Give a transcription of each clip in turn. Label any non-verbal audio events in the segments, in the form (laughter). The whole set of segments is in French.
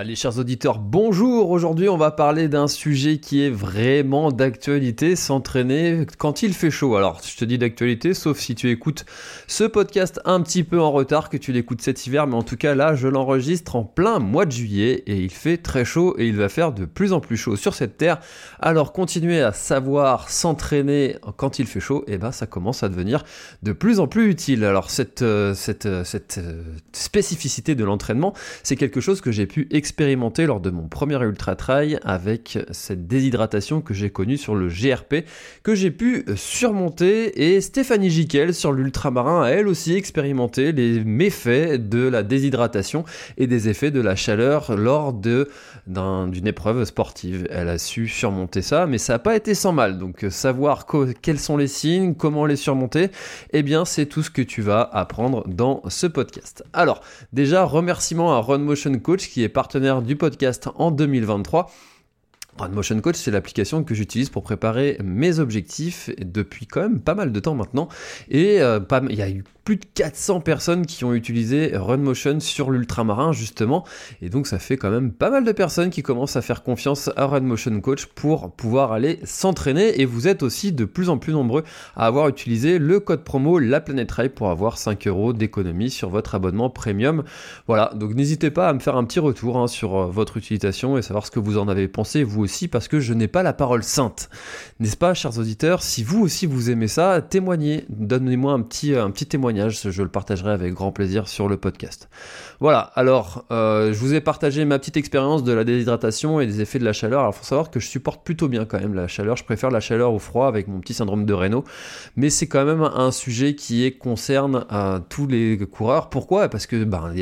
Allez, chers auditeurs, bonjour. Aujourd'hui, on va parler d'un sujet qui est vraiment d'actualité, s'entraîner quand il fait chaud. Alors, je te dis d'actualité, sauf si tu écoutes ce podcast un petit peu en retard, que tu l'écoutes cet hiver, mais en tout cas, là, je l'enregistre en plein mois de juillet et il fait très chaud et il va faire de plus en plus chaud sur cette terre. Alors, continuer à savoir s'entraîner quand il fait chaud, et eh ça commence à devenir de plus en plus utile. Alors, cette, euh, euh, euh, spécificité de l'entraînement, c'est quelque chose que j'ai pu expérimenté lors de mon premier ultra trail avec cette déshydratation que j'ai connue sur le GRP que j'ai pu surmonter et Stéphanie Giquel sur l'ultramarin a elle aussi expérimenté les méfaits de la déshydratation et des effets de la chaleur lors de d'une épreuve sportive. Elle a su surmonter ça, mais ça n'a pas été sans mal. Donc savoir quels sont les signes, comment les surmonter, eh bien c'est tout ce que tu vas apprendre dans ce podcast. Alors déjà remerciement à Run Motion Coach qui est parti du podcast en 2023. Motion Coach, c'est l'application que j'utilise pour préparer mes objectifs depuis quand même pas mal de temps maintenant. Et euh, il y a eu plus de 400 personnes qui ont utilisé RunMotion sur l'ultramarin justement. Et donc ça fait quand même pas mal de personnes qui commencent à faire confiance à RunMotion Coach pour pouvoir aller s'entraîner. Et vous êtes aussi de plus en plus nombreux à avoir utilisé le code promo La Planète Rail pour avoir 5 euros d'économie sur votre abonnement premium. Voilà, donc n'hésitez pas à me faire un petit retour hein, sur euh, votre utilisation et savoir ce que vous en avez pensé vous aussi parce que je n'ai pas la parole sainte. N'est-ce pas, chers auditeurs? Si vous aussi vous aimez ça, témoignez, donnez-moi un petit, un petit témoignage je le partagerai avec grand plaisir sur le podcast. Voilà, alors euh, je vous ai partagé ma petite expérience de la déshydratation et des effets de la chaleur. Alors il faut savoir que je supporte plutôt bien quand même la chaleur, je préfère la chaleur au froid avec mon petit syndrome de Raynaud, mais c'est quand même un sujet qui concerne euh, tous les coureurs. Pourquoi? Parce que ben,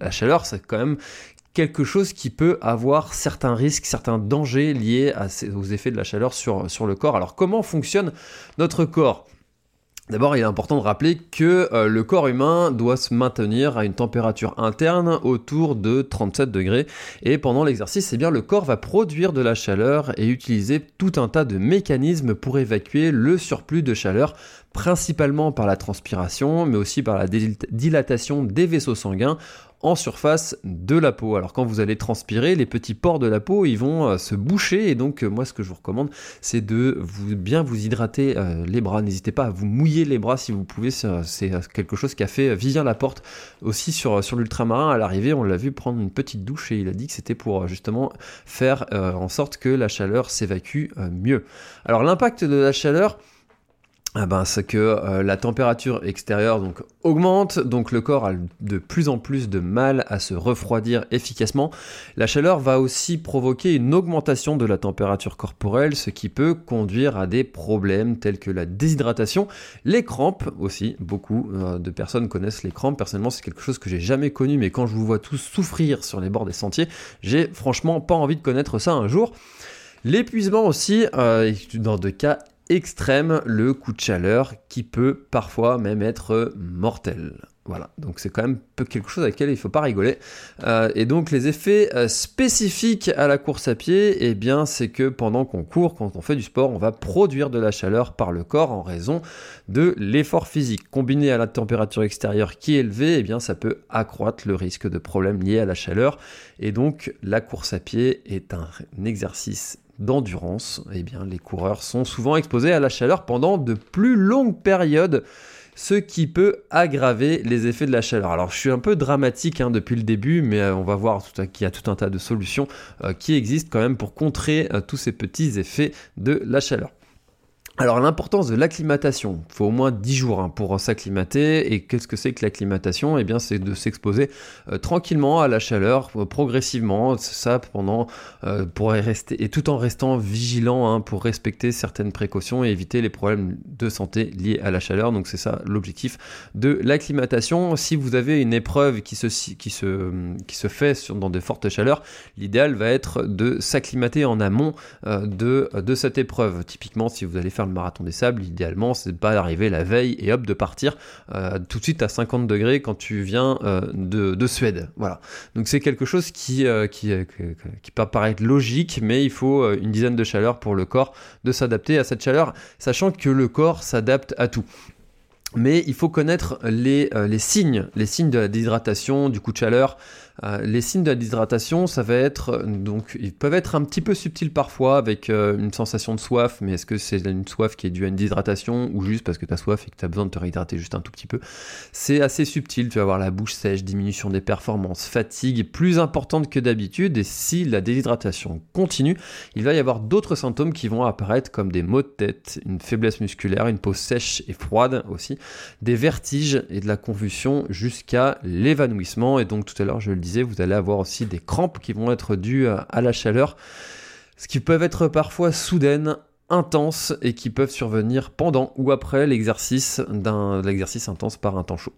la, chaleur, c'est quand même quelque chose qui peut avoir certains risques, certains dangers liés aux effets de la chaleur sur le corps. Alors comment fonctionne notre corps? D'abord, il est important de rappeler que euh, le corps humain doit se maintenir à une température interne autour de 37 degrés. Et pendant l'exercice, eh bien, le corps va produire de la chaleur et utiliser tout un tas de mécanismes pour évacuer le surplus de chaleur principalement par la transpiration, mais aussi par la dilatation des vaisseaux sanguins en surface de la peau. Alors quand vous allez transpirer, les petits pores de la peau, ils vont euh, se boucher et donc euh, moi ce que je vous recommande, c'est de vous, bien vous hydrater euh, les bras. N'hésitez pas à vous mouiller les bras si vous pouvez. C'est quelque chose qui a fait Vivien Laporte aussi sur l'ultramarin. À l'arrivée, on l'a vu prendre une petite douche et il a dit que c'était pour justement faire en sorte que la chaleur s'évacue mieux. Alors l'impact de la chaleur, ah ben, c'est que euh, la température extérieure donc augmente, donc le corps a de plus en plus de mal à se refroidir efficacement. La chaleur va aussi provoquer une augmentation de la température corporelle, ce qui peut conduire à des problèmes tels que la déshydratation, les crampes aussi. Beaucoup euh, de personnes connaissent les crampes. Personnellement, c'est quelque chose que j'ai jamais connu, mais quand je vous vois tous souffrir sur les bords des sentiers, j'ai franchement pas envie de connaître ça un jour. L'épuisement aussi, euh, dans de cas extrême le coup de chaleur qui peut parfois même être mortel. Voilà, donc c'est quand même quelque chose avec lequel il ne faut pas rigoler. Euh, et donc les effets euh, spécifiques à la course à pied, eh bien c'est que pendant qu'on court, quand on fait du sport, on va produire de la chaleur par le corps en raison de l'effort physique. Combiné à la température extérieure qui est élevée, eh bien ça peut accroître le risque de problèmes liés à la chaleur. Et donc la course à pied est un exercice d'endurance, eh bien, les coureurs sont souvent exposés à la chaleur pendant de plus longues périodes, ce qui peut aggraver les effets de la chaleur. Alors, je suis un peu dramatique hein, depuis le début, mais euh, on va voir qu'il y a tout un tas de solutions euh, qui existent quand même pour contrer euh, tous ces petits effets de la chaleur. Alors l'importance de l'acclimatation, il faut au moins 10 jours hein, pour s'acclimater. Et qu'est-ce que c'est que l'acclimatation? Eh bien c'est de s'exposer euh, tranquillement à la chaleur, euh, progressivement, ça pendant, euh, pour rester, et tout en restant vigilant hein, pour respecter certaines précautions et éviter les problèmes de santé liés à la chaleur. Donc c'est ça l'objectif de l'acclimatation. Si vous avez une épreuve qui se, qui se, qui se fait sur, dans de fortes chaleurs, l'idéal va être de s'acclimater en amont de, de cette épreuve. Typiquement si vous allez faire marathon des sables, idéalement, c'est pas d'arriver la veille et hop, de partir euh, tout de suite à 50 degrés quand tu viens euh, de, Suède. Voilà. Donc c'est quelque chose qui, euh, peut paraître logique, mais il faut une dizaine de chaleurs pour le corps de s'adapter à cette chaleur, sachant que le corps s'adapte à tout. Mais il faut connaître les, les signes, les signes de la déshydratation, du coup de chaleur, euh, les signes de la déshydratation, ça va être donc ils peuvent être un petit peu subtils parfois avec euh, une sensation de soif, mais est-ce que c'est une soif qui est due à une déshydratation ou juste parce que tu as soif et que tu as besoin de te réhydrater juste un tout petit peu? C'est assez subtil, tu vas avoir la bouche sèche, diminution des performances, fatigue plus importante que d'habitude et si la déshydratation continue, il va y avoir d'autres symptômes qui vont apparaître comme des maux de tête, une faiblesse musculaire, une peau sèche et froide aussi, des vertiges et de la convulsion jusqu'à l'évanouissement et donc tout à l'heure je le disais, vous allez avoir aussi des crampes qui vont être dues à la chaleur, ce qui peuvent être parfois soudaines, intenses et qui peuvent survenir pendant ou après l'exercice d'un l'exercice intense par un temps chaud.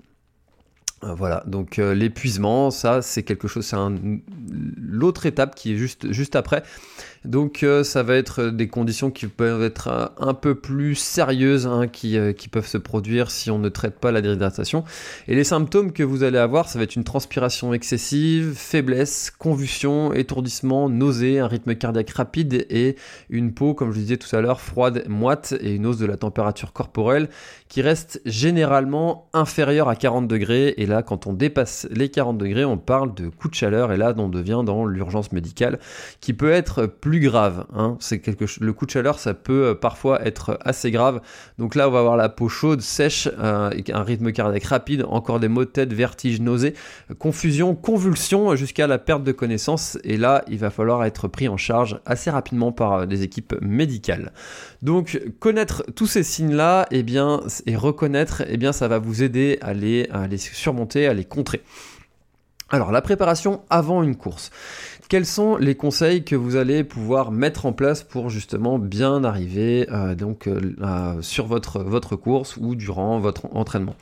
Euh, voilà, donc euh, l'épuisement, ça c'est quelque chose, c'est l'autre étape qui est juste, juste après. Donc euh, ça va être des conditions qui peuvent être un peu plus sérieuses, hein, qui, qui, peuvent se produire si on ne traite pas la déshydratation. Et les symptômes que vous allez avoir, ça va être une transpiration excessive, faiblesse, convulsion, étourdissement, nausée, un rythme cardiaque rapide et une peau, comme je disais tout à l'heure, froide, moite et une hausse de la température corporelle qui reste généralement inférieure à 40 degrés. Et là, quand on dépasse les 40 degrés, on parle de coup de chaleur et là, on devient dans l'urgence médicale qui peut être plus grave. Hein. C'est quelque le coup de chaleur, ça peut euh, parfois être assez grave. Donc là, on va avoir la peau chaude, sèche, euh, un rythme cardiaque rapide, encore des maux de tête, vertiges, nausées, confusion, convulsion jusqu'à la perte de connaissance. Et là, il va falloir être pris en charge assez rapidement par des euh, équipes médicales. Donc connaître tous ces signes-là, et eh bien, et reconnaître, et eh bien, ça va vous aider à les surmonter, à les contrer. Alors la préparation avant une course. Quels sont les conseils que vous allez pouvoir mettre en place pour justement bien arriver euh, donc euh, sur votre, votre course ou durant votre entraînement?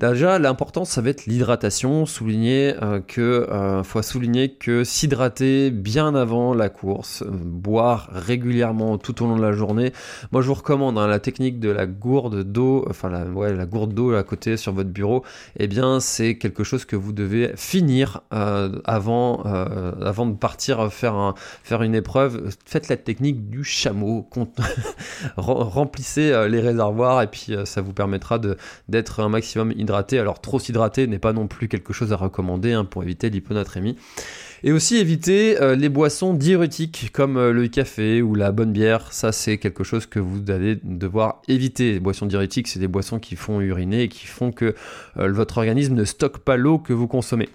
Déjà, l'important, ça va être l'hydratation. Souligner euh, que, euh, faut souligner que s'hydrater bien avant la course, euh, boire régulièrement tout au long de la journée. Moi, je vous recommande hein, la technique de la gourde d'eau, enfin la, la gourde d'eau à côté sur votre bureau. Eh bien, c'est quelque chose que vous devez finir avant, de partir faire un, faire une épreuve. Faites la technique du chameau. (laughs) Remplissez les réservoirs et puis ça vous permettra d'être un maximum hydraté alors trop s'hydrater n'est pas non plus quelque chose à recommander hein, pour éviter l'hyponatrémie. Et aussi éviter euh, les boissons diurétiques comme euh, le café ou la bonne bière. Ça, c'est quelque chose que vous allez devoir éviter. Les boissons diurétiques, c'est des boissons qui font uriner et qui font que euh, votre organisme ne stocke pas l'eau que vous consommez.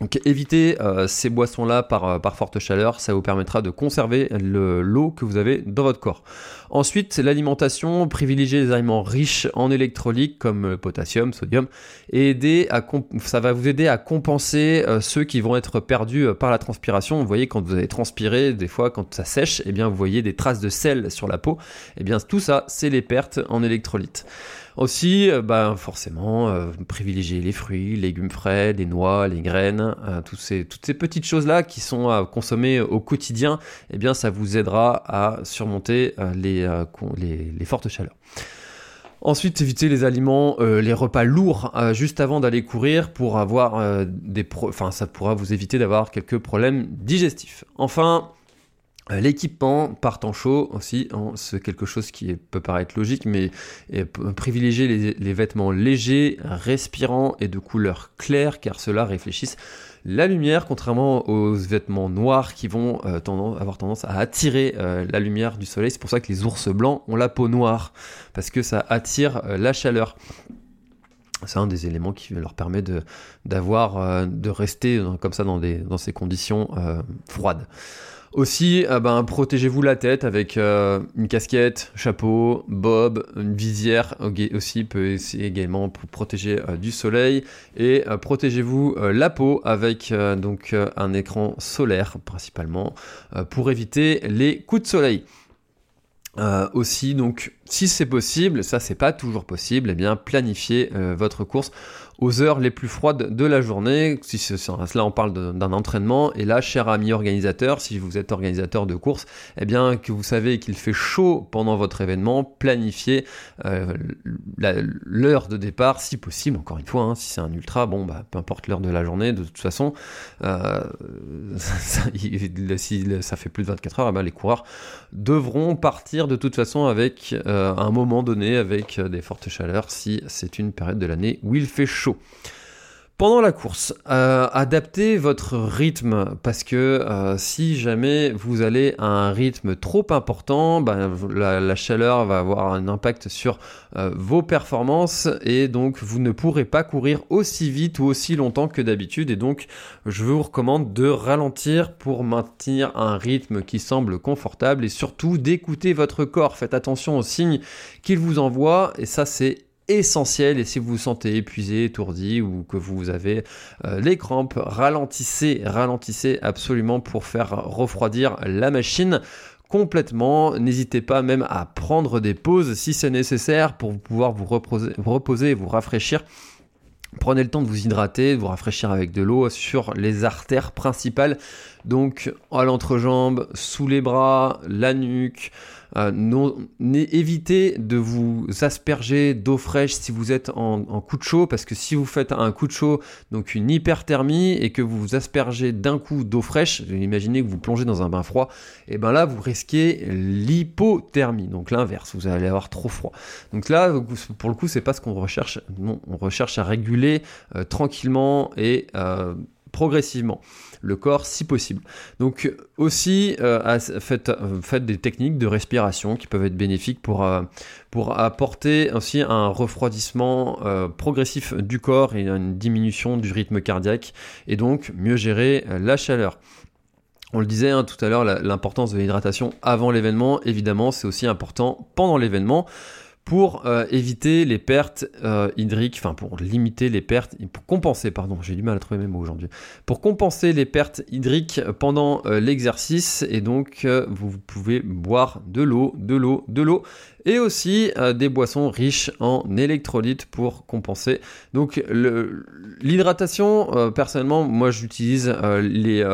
Donc évitez euh, ces boissons-là par, euh, par, forte chaleur, ça vous permettra de conserver l'eau que vous avez dans votre corps. Ensuite, l'alimentation, privilégiez les aliments riches en électrolytes comme le potassium, sodium, et aider à ça va vous aider à compenser euh, ceux qui vont être perdus par la transpiration. Vous voyez, quand vous avez transpiré, des fois quand ça sèche, eh bien vous voyez des traces de sel sur la peau. Eh bien tout ça, c'est les pertes en électrolytes. Aussi, bah, forcément, euh, privilégier les fruits, légumes frais, les noix, les graines, euh, toutes, ces, petites choses-là qui sont à consommer au quotidien, eh bien, ça vous aidera à surmonter les, fortes chaleurs. Ensuite, éviter les aliments, les repas lourds juste avant d'aller courir pour avoir des, enfin, ça pourra vous éviter d'avoir quelques problèmes digestifs. Enfin, l'équipement par temps chaud aussi, c'est quelque chose qui peut paraître logique, mais privilégier les, vêtements légers, respirants et de couleur claire, car cela réfléchissent la lumière, contrairement aux vêtements noirs qui vont euh, avoir tendance à attirer euh, la lumière du soleil. C'est pour ça que les ours blancs ont la peau noire, parce que ça attire la chaleur. c'est un des éléments qui leur permet de, d'avoir, de rester comme ça dans ces conditions froides. Aussi, euh, ben, protégez-vous la tête avec euh, une casquette, chapeau, bob, une visière aussi peut également pour protéger euh, du soleil et protégez-vous la peau avec donc un écran solaire principalement pour éviter les coups de soleil. aussi, donc, si c'est possible, ça c'est pas toujours possible, eh bien planifiez votre course aux heures les plus froides de la journée. Si là, on parle d'un entraînement. Et là, cher ami organisateur, si vous êtes organisateur de course, eh bien, que vous savez qu'il fait chaud pendant votre événement, planifiez euh, l'heure de départ, si possible. Encore une fois, hein, si c'est un ultra, bon, bah, peu importe l'heure de la journée, de toute façon, euh, (laughs) si ça fait plus de 24 heures, eh ben, les coureurs devront partir de toute façon avec euh, un moment donné, avec des fortes chaleurs, si c'est une période de l'année où il fait chaud. Pendant la course, euh, adaptez votre rythme parce que euh, si jamais vous allez à un rythme trop important, ben, la, chaleur va avoir un impact sur euh, vos performances et donc vous ne pourrez pas courir aussi vite ou aussi longtemps que d'habitude et donc je vous recommande de ralentir pour maintenir un rythme qui semble confortable et surtout d'écouter votre corps. Faites attention aux signes qu'il vous envoie et ça c'est essentiel et si vous vous sentez épuisé, étourdi ou que vous avez euh, les crampes, ralentissez, ralentissez absolument pour faire refroidir la machine complètement. N'hésitez pas même à prendre des pauses si c'est nécessaire pour pouvoir vous reposer, vous reposer et vous rafraîchir. Prenez le temps de vous hydrater, de vous rafraîchir avec de l'eau sur les artères principales, donc à l'entrejambe, sous les bras, la nuque, euh, évitez de vous asperger d'eau fraîche si vous êtes en, coup de chaud, parce que si vous faites un coup de chaud, donc une hyperthermie, et que vous vous aspergez d'un coup d'eau fraîche, imaginez que vous plongez dans un bain froid, et bien là vous risquez l'hypothermie, donc l'inverse, vous allez avoir trop froid. Donc là, pour le coup, c'est pas ce qu'on recherche. Non, on recherche à réguler euh, tranquillement et euh, progressivement le corps si possible. Donc aussi euh, faites, euh, des techniques de respiration qui peuvent être bénéfiques pour, euh, pour apporter aussi un refroidissement progressif du corps et une diminution du rythme cardiaque et donc mieux gérer la chaleur. On le disait hein, tout à l'heure, l'importance de l'hydratation avant l'événement, évidemment, c'est aussi important pendant l'événement pour euh, éviter les pertes euh, hydriques, enfin pour limiter les pertes, pour compenser, pardon, j'ai du mal à trouver mes mots aujourd'hui, pour compenser les pertes hydriques pendant euh, l'exercice, et donc vous pouvez boire de l'eau, de l'eau, de l'eau, et aussi des boissons riches en électrolytes pour compenser. Donc l'hydratation, personnellement, moi j'utilise les,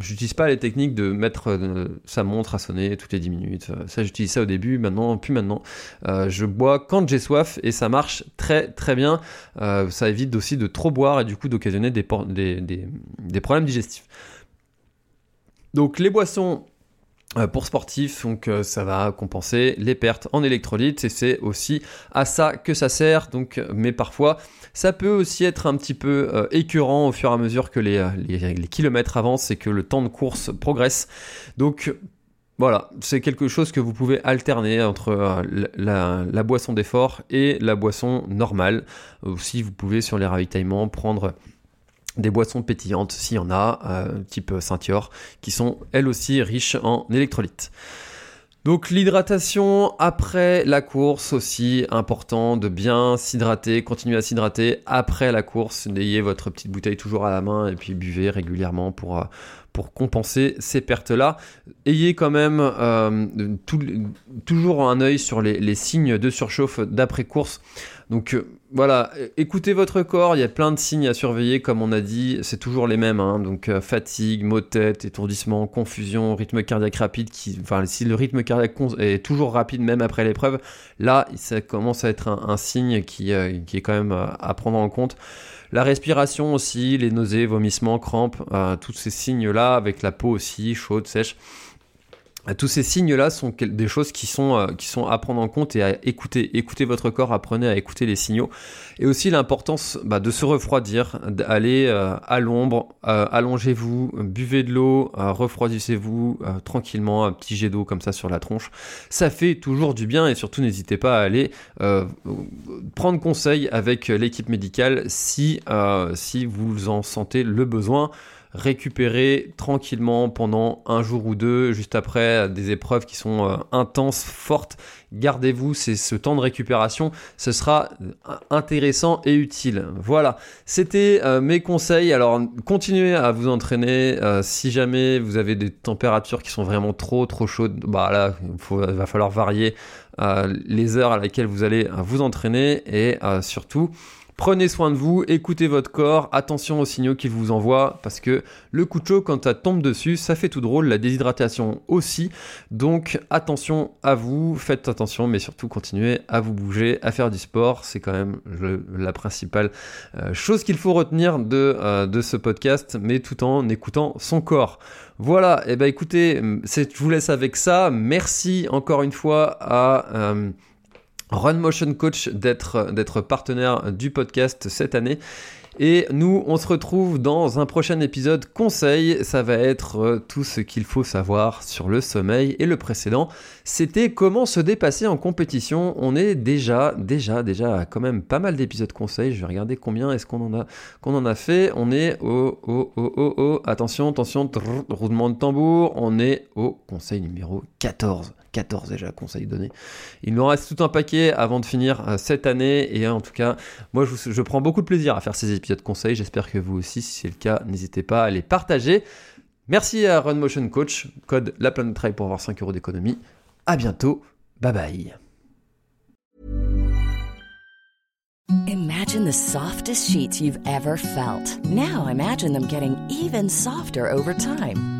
j'utilise pas les techniques de mettre sa montre à sonner toutes les 10 minutes. Ça j'utilise ça au début, maintenant plus maintenant. Bois quand j'ai soif et ça marche très très bien. ça évite aussi de trop boire et du coup d'occasionner des, problèmes digestifs. Donc les boissons euh, pour sportifs, donc euh, ça va compenser les pertes en électrolytes et c'est aussi à ça que ça sert. Donc, mais parfois, ça peut aussi être un petit peu euh, écœurant au fur et à mesure que les, les, kilomètres avancent et que le temps de course progresse. Donc voilà, c'est quelque chose que vous pouvez alterner entre la, la, boisson d'effort et la boisson normale. Aussi, vous pouvez sur les ravitaillements prendre des boissons pétillantes s'il y en a, euh, type Saint-Yor, qui sont elles aussi riches en électrolytes. Donc l'hydratation après la course aussi important de bien s'hydrater, continuer à s'hydrater après la course, n'ayez votre petite bouteille toujours à la main et puis buvez régulièrement pour, euh, compenser ces pertes-là. Ayez quand même euh, toujours un œil sur les, les signes de surchauffe d'après-course. Donc euh, voilà, écoutez votre corps, il y a plein de signes à surveiller, comme on a dit, c'est toujours les mêmes. Hein. donc euh, fatigue, maux de tête, étourdissement, confusion, rythme cardiaque rapide. Si le rythme cardiaque est toujours rapide même après l'épreuve, là, ça commence à être un, signe qui, qui, est quand même à prendre en compte. La respiration aussi, les nausées, vomissements, crampes, euh, tous ces signes-là, avec la peau aussi chaude, sèche. Tous ces signes-là sont des choses qui sont, euh, qui sont à prendre en compte et à écouter. Écoutez votre corps, apprenez à écouter les signaux. Et aussi l'importance bah, de se refroidir, d'aller euh, à l'ombre, euh, allongez-vous, buvez de l'eau, refroidissez-vous tranquillement, un petit jet d'eau comme ça sur la tronche. Ça fait toujours du bien et surtout n'hésitez pas à aller prendre conseil avec l'équipe médicale si, si vous en sentez le besoin récupérer tranquillement pendant un jour ou deux, juste après des épreuves qui sont euh, intenses, fortes. Gardez-vous ce temps de récupération, ce sera euh, intéressant et utile. Voilà, c'était euh, mes conseils. Alors continuez à vous entraîner. si jamais vous avez des températures qui sont vraiment trop trop chaudes, bah là, il va falloir varier les heures à laquelle vous allez vous entraîner et surtout Prenez soin de vous, écoutez votre corps, attention aux signaux qu'il vous envoie, parce que le coup de chaud, quand ça tombe dessus, ça fait tout drôle, la déshydratation aussi. Donc attention à vous, faites attention, mais surtout continuez à vous bouger, à faire du sport. C'est quand même la principale euh, chose qu'il faut retenir de, euh, de ce podcast, mais tout en écoutant son corps. Voilà, et eh ben écoutez, je vous laisse avec ça. Merci encore une fois à... Euh, Run Motion Coach d'être, partenaire du podcast cette année. Et nous, on se retrouve dans un prochain épisode conseil. Ça va être euh, tout ce qu'il faut savoir sur le sommeil. Et le précédent, c'était comment se dépasser en compétition. On est déjà, déjà, déjà quand même pas mal d'épisodes conseils. Je vais regarder combien est-ce qu'on en a, en a fait. On est au, au, au, au, au. Attention, attention, roulement de tambour. On est au conseil numéro 14. 14 déjà conseils donnés. Il nous reste tout un paquet avant de finir euh, cette année et en tout cas, moi je, prends beaucoup de plaisir à faire ces épisodes conseils. J'espère que vous aussi, si c'est le cas, n'hésitez pas à les partager. Merci à Run Motion Coach, code La Planète Trail pour avoir 5 euros d'économie. À bientôt, bye bye. Imagine the softest sheets you've ever felt. Now imagine them getting even softer over time.